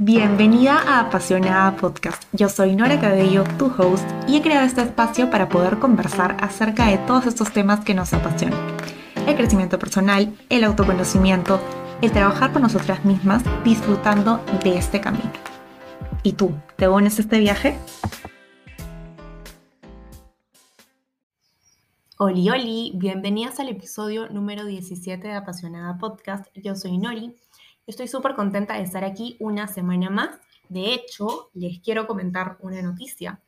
Bienvenida a Apasionada Podcast. Yo soy Nora Cabello, tu host, y he creado este espacio para poder conversar acerca de todos estos temas que nos apasionan. El crecimiento personal, el autoconocimiento, el trabajar con nosotras mismas, disfrutando de este camino. ¿Y tú, te unes a este viaje? Oli, oli, bienvenidas al episodio número 17 de Apasionada Podcast. Yo soy Nori Estoy súper contenta de estar aquí una semana más. De hecho, les quiero comentar una noticia.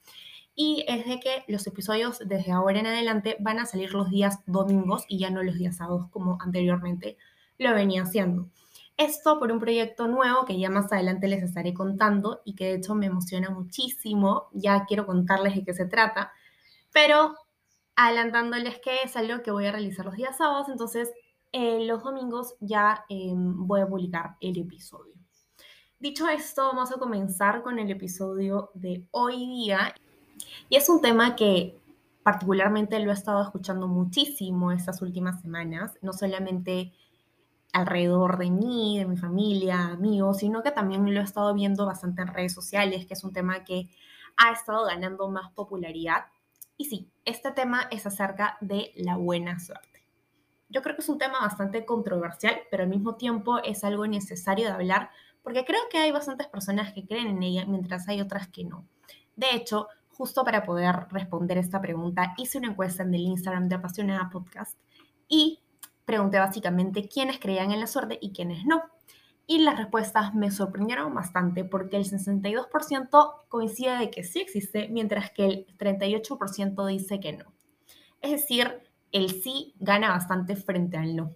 Y es de que los episodios desde ahora en adelante van a salir los días domingos y ya no los días sábados como anteriormente lo venía haciendo. Esto por un proyecto nuevo que ya más adelante les estaré contando y que de hecho me emociona muchísimo. Ya quiero contarles de qué se trata. Pero adelantándoles que es algo que voy a realizar los días sábados, entonces eh, los domingos ya em, voy a publicar el episodio. Dicho esto, vamos a comenzar con el episodio de hoy día. Y es un tema que particularmente lo he estado escuchando muchísimo estas últimas semanas, no solamente alrededor de mí, de mi familia, amigos, sino que también lo he estado viendo bastante en redes sociales, que es un tema que ha estado ganando más popularidad. Y sí, este tema es acerca de la buena suerte yo creo que es un tema bastante controversial, pero al mismo tiempo es algo necesario de hablar porque creo que hay bastantes personas que creen en ella mientras hay otras que no. De hecho, justo para poder responder esta pregunta, hice una encuesta en el Instagram de Apasionada Podcast y pregunté básicamente quiénes creían en la suerte y quiénes no. Y las respuestas me sorprendieron bastante porque el 62% coincide de que sí existe, mientras que el 38% dice que no. Es decir, el sí gana bastante frente al no.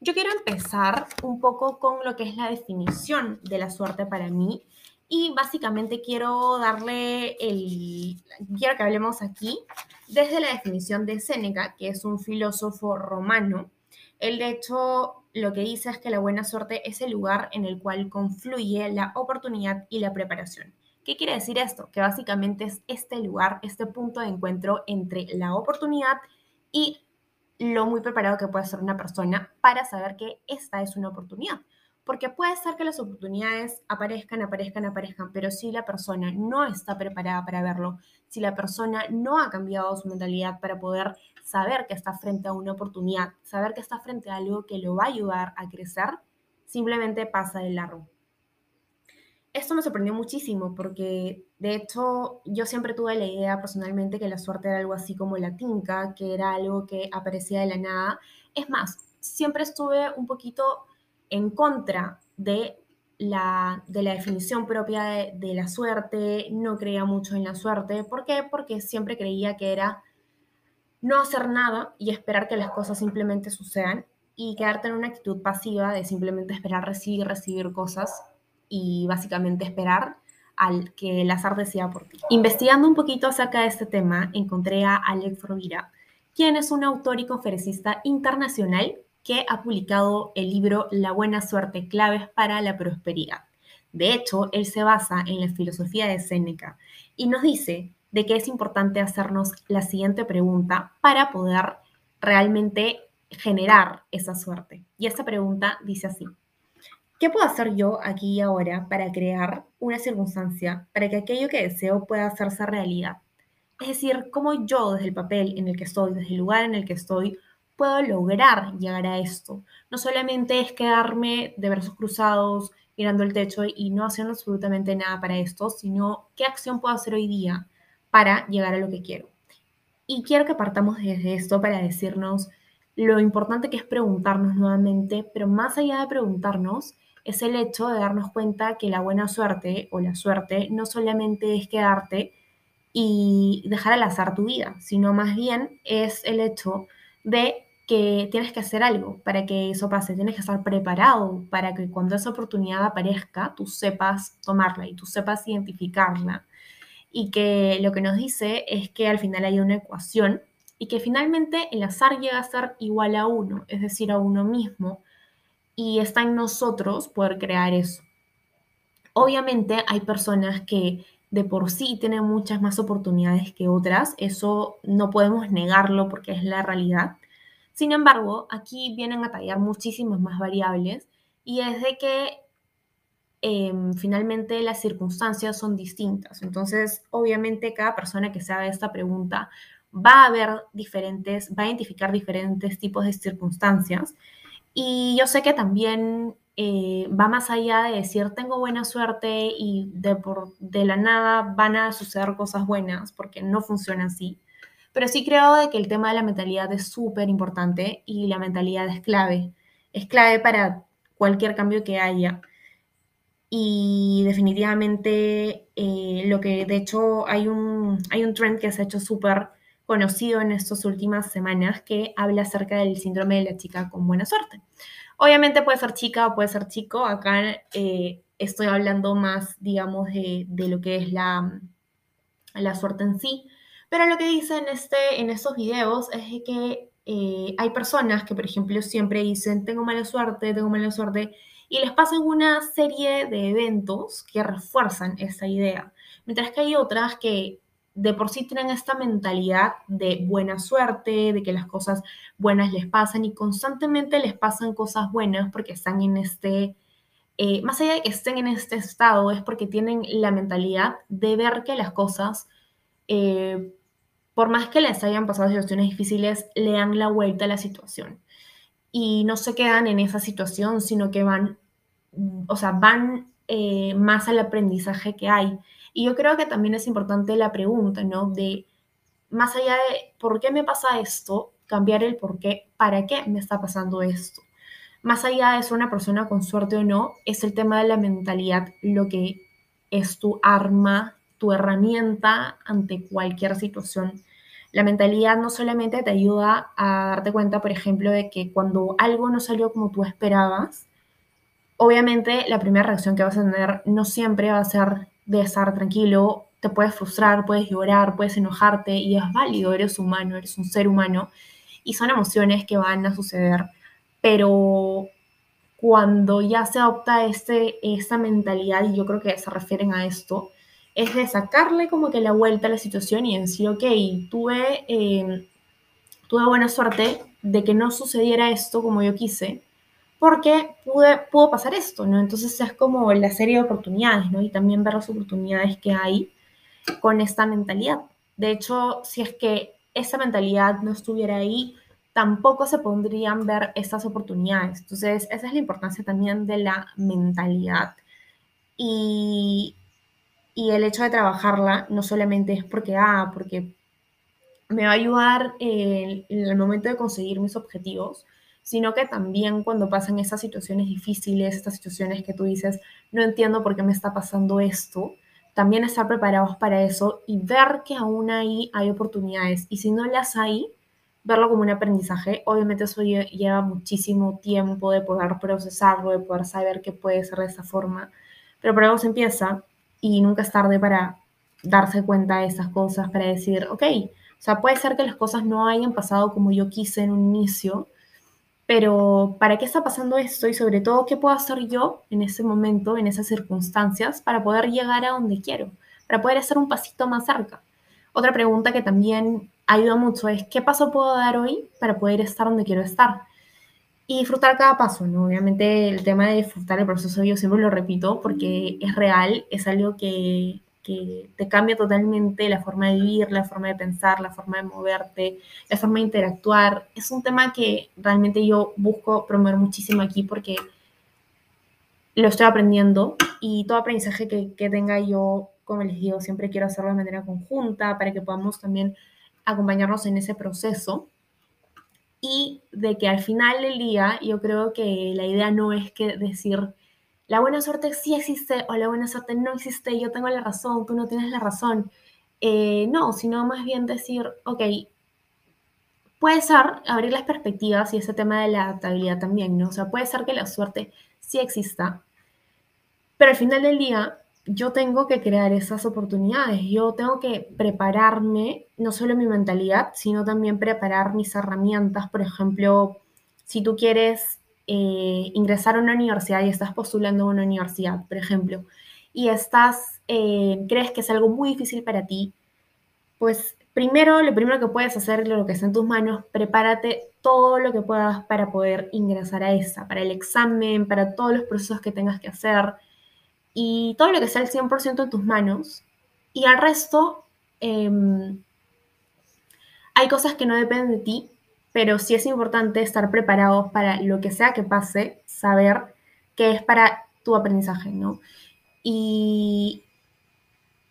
Yo quiero empezar un poco con lo que es la definición de la suerte para mí y básicamente quiero darle el, quiero que hablemos aquí desde la definición de Séneca, que es un filósofo romano. Él de hecho lo que dice es que la buena suerte es el lugar en el cual confluye la oportunidad y la preparación. ¿Qué quiere decir esto? Que básicamente es este lugar, este punto de encuentro entre la oportunidad y lo muy preparado que puede ser una persona para saber que esta es una oportunidad. Porque puede ser que las oportunidades aparezcan, aparezcan, aparezcan, pero si la persona no está preparada para verlo, si la persona no ha cambiado su mentalidad para poder saber que está frente a una oportunidad, saber que está frente a algo que lo va a ayudar a crecer, simplemente pasa de largo esto me sorprendió muchísimo porque de hecho yo siempre tuve la idea personalmente que la suerte era algo así como la tinca, que era algo que aparecía de la nada. Es más, siempre estuve un poquito en contra de la, de la definición propia de, de la suerte, no creía mucho en la suerte. ¿Por qué? Porque siempre creía que era no hacer nada y esperar que las cosas simplemente sucedan y quedarte en una actitud pasiva de simplemente esperar recibir, recibir cosas y básicamente esperar al que el azar decida por ti. Investigando un poquito acerca de este tema, encontré a Alex Rovira, quien es un autor y conferencista internacional que ha publicado el libro La buena suerte, claves para la prosperidad. De hecho, él se basa en la filosofía de Séneca y nos dice de que es importante hacernos la siguiente pregunta para poder realmente generar esa suerte. Y esta pregunta dice así, ¿Qué puedo hacer yo aquí y ahora para crear una circunstancia para que aquello que deseo pueda hacerse realidad? Es decir, cómo yo desde el papel en el que estoy, desde el lugar en el que estoy, puedo lograr llegar a esto. No solamente es quedarme de brazos cruzados, mirando el techo y no haciendo absolutamente nada para esto, sino qué acción puedo hacer hoy día para llegar a lo que quiero. Y quiero que partamos desde esto para decirnos lo importante que es preguntarnos nuevamente, pero más allá de preguntarnos, es el hecho de darnos cuenta que la buena suerte o la suerte no solamente es quedarte y dejar al azar tu vida, sino más bien es el hecho de que tienes que hacer algo para que eso pase, tienes que estar preparado para que cuando esa oportunidad aparezca, tú sepas tomarla y tú sepas identificarla. Y que lo que nos dice es que al final hay una ecuación y que finalmente el azar llega a ser igual a uno, es decir, a uno mismo, y está en nosotros poder crear eso. Obviamente hay personas que de por sí tienen muchas más oportunidades que otras, eso no podemos negarlo porque es la realidad. Sin embargo, aquí vienen a tallar muchísimas más variables y es de que em, finalmente las circunstancias son distintas. Entonces, obviamente, cada persona que se haga esta pregunta va a ver diferentes, va a identificar diferentes tipos de circunstancias. Y yo sé que también eh, va más allá de decir tengo buena suerte y de, por, de la nada van a suceder cosas buenas, porque no funciona así. Pero sí creo de que el tema de la mentalidad es súper importante y la mentalidad es clave. Es clave para cualquier cambio que haya. Y definitivamente eh, lo que de hecho hay un, hay un trend que se ha hecho súper conocido en estas últimas semanas que habla acerca del síndrome de la chica con buena suerte. Obviamente puede ser chica o puede ser chico. Acá eh, estoy hablando más, digamos, de, de, lo que es la, la suerte en sí. Pero lo que dicen este, en estos videos es que eh, hay personas que, por ejemplo, siempre dicen, tengo mala suerte, tengo mala suerte, y les pasan una serie de eventos que refuerzan esa idea. Mientras que hay otras que de por sí tienen esta mentalidad de buena suerte, de que las cosas buenas les pasan y constantemente les pasan cosas buenas porque están en este, eh, más allá de que estén en este estado, es porque tienen la mentalidad de ver que las cosas, eh, por más que les hayan pasado situaciones difíciles, le dan la vuelta a la situación. Y no se quedan en esa situación, sino que van, o sea, van eh, más al aprendizaje que hay. Y yo creo que también es importante la pregunta, ¿no? De más allá de por qué me pasa esto, cambiar el por qué, para qué me está pasando esto. Más allá de ser una persona con suerte o no, es el tema de la mentalidad lo que es tu arma, tu herramienta ante cualquier situación. La mentalidad no solamente te ayuda a darte cuenta, por ejemplo, de que cuando algo no salió como tú esperabas, obviamente la primera reacción que vas a tener no siempre va a ser de estar tranquilo, te puedes frustrar, puedes llorar, puedes enojarte y es válido, eres humano, eres un ser humano y son emociones que van a suceder, pero cuando ya se adopta este, esta mentalidad, y yo creo que se refieren a esto, es de sacarle como que la vuelta a la situación y decir, ok, tuve, eh, tuve buena suerte de que no sucediera esto como yo quise, porque pude, pudo pasar esto, ¿no? Entonces es como la serie de oportunidades, ¿no? Y también ver las oportunidades que hay con esta mentalidad. De hecho, si es que esa mentalidad no estuviera ahí, tampoco se podrían ver estas oportunidades. Entonces, esa es la importancia también de la mentalidad. Y, y el hecho de trabajarla no solamente es porque, ah, porque me va a ayudar en el momento de conseguir mis objetivos, sino que también cuando pasan esas situaciones difíciles, estas situaciones que tú dices, no entiendo por qué me está pasando esto, también estar preparados para eso y ver que aún ahí hay oportunidades. Y si no las hay, verlo como un aprendizaje. Obviamente eso lleva muchísimo tiempo de poder procesarlo, de poder saber que puede ser de esa forma, pero por algo se empieza y nunca es tarde para darse cuenta de esas cosas, para decir, ok, o sea, puede ser que las cosas no hayan pasado como yo quise en un inicio, pero ¿para qué está pasando esto? Y sobre todo, ¿qué puedo hacer yo en ese momento, en esas circunstancias, para poder llegar a donde quiero, para poder hacer un pasito más cerca? Otra pregunta que también ayuda mucho es, ¿qué paso puedo dar hoy para poder estar donde quiero estar? Y disfrutar cada paso, ¿no? Obviamente el tema de disfrutar el proceso yo siempre lo repito porque es real, es algo que que te cambia totalmente la forma de vivir, la forma de pensar, la forma de moverte, la forma de interactuar. Es un tema que realmente yo busco promover muchísimo aquí porque lo estoy aprendiendo y todo aprendizaje que, que tenga yo, como les digo, siempre quiero hacerlo de manera conjunta para que podamos también acompañarnos en ese proceso y de que al final del día yo creo que la idea no es que decir la buena suerte sí existe o la buena suerte no existe, yo tengo la razón, tú no tienes la razón. Eh, no, sino más bien decir, ok, puede ser abrir las perspectivas y ese tema de la adaptabilidad también, ¿no? O sea, puede ser que la suerte sí exista, pero al final del día yo tengo que crear esas oportunidades, yo tengo que prepararme, no solo mi mentalidad, sino también preparar mis herramientas, por ejemplo, si tú quieres eh, ingresar a una universidad y estás postulando a una universidad, por ejemplo, y estás, eh, crees que es algo muy difícil para ti, pues primero, lo primero que puedes hacer, lo que está en tus manos, prepárate todo lo que puedas para poder ingresar a esa, para el examen, para todos los procesos que tengas que hacer. y todo lo que sea el 100% en tus manos. Y al resto, em, hay cosas que no dependen de ti, pero sí es importante estar preparados para lo que sea que pase, saber que es para tu aprendizaje, ¿no? Y,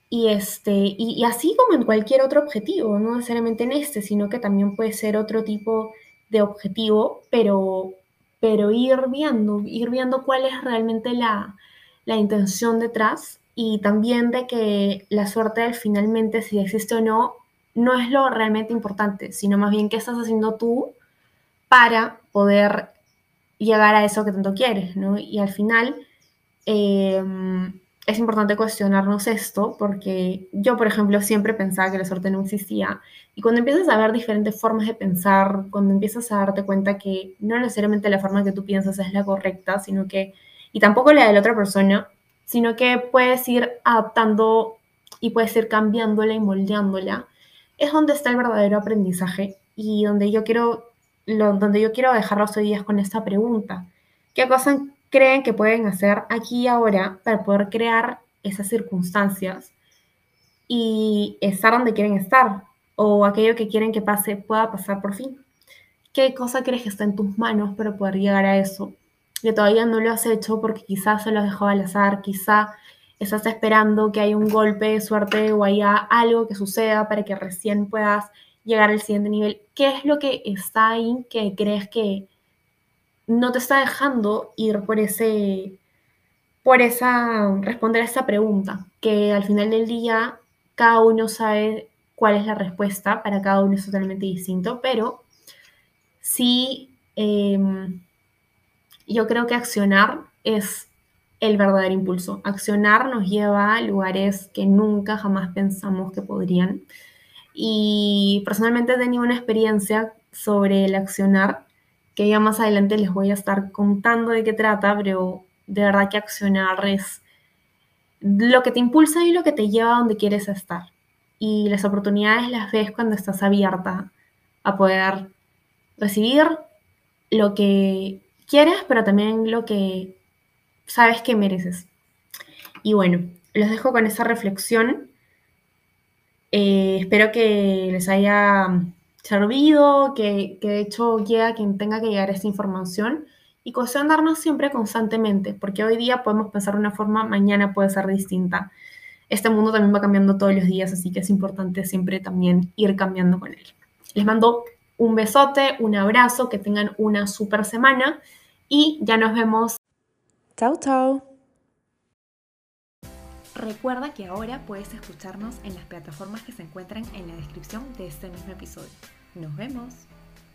y, este, y, así como en cualquier otro objetivo, no necesariamente en este, sino que también puede ser otro tipo de objetivo, pero, pero ir viendo, ir viendo cuál es realmente la, la intención detrás y también de que la suerte finalmente, si existe o no, no es lo realmente importante, sino más bien qué estás haciendo tú para poder llegar a eso que tanto quieres, ¿no? Y al final em, es importante cuestionarnos esto porque yo, por ejemplo, siempre pensaba que la suerte no existía y cuando empiezas a ver diferentes formas de pensar, cuando empiezas a darte cuenta que no necesariamente la forma que tú piensas es la correcta, sino que, y tampoco la de la otra persona, sino que puedes ir adaptando y puedes ir cambiándola y moldeándola, es donde está el verdadero aprendizaje y donde yo quiero, lo, donde yo quiero dejarlos hoy días con esta pregunta. ¿Qué cosas creen que pueden hacer aquí y ahora para poder crear esas circunstancias y estar donde quieren estar o aquello que quieren que pase pueda pasar por fin? ¿Qué cosa crees que está en tus manos para poder llegar a eso? Que todavía no lo has hecho porque quizás se lo has dejado al azar, quizá estás esperando que haya un golpe de suerte o haya algo que suceda para que recién puedas llegar al siguiente nivel. ¿Qué es lo que está ahí que crees que no te está dejando ir por ese, por esa, responder a esa pregunta? Que al final del día cada uno sabe cuál es la respuesta, para cada uno es totalmente distinto, pero sí, em, yo creo que accionar es el verdadero impulso. Accionar nos lleva a lugares que nunca jamás pensamos que podrían. Y personalmente he tenido una experiencia sobre el accionar que ya más adelante les voy a estar contando de qué trata, pero de verdad que accionar es lo que te impulsa y lo que te lleva a donde quieres estar. Y las oportunidades las ves cuando estás abierta a poder recibir lo que quieres, pero también lo que sabes que mereces. Y bueno, los dejo con esa reflexión. Eh, espero que les haya servido, que, de hecho llegue quien tenga que llegar esta información y cuestionarnos siempre constantemente, porque hoy día podemos pensar de una forma, mañana puede ser distinta. Este mundo también va cambiando todos los días, así que es importante siempre también ir cambiando con él. Les mando un besote, un abrazo, que tengan una super semana y ya nos vemos Chao, chao. Recuerda que ahora puedes escucharnos en las plataformas que se encuentran en la descripción de este mismo episodio. Nos vemos.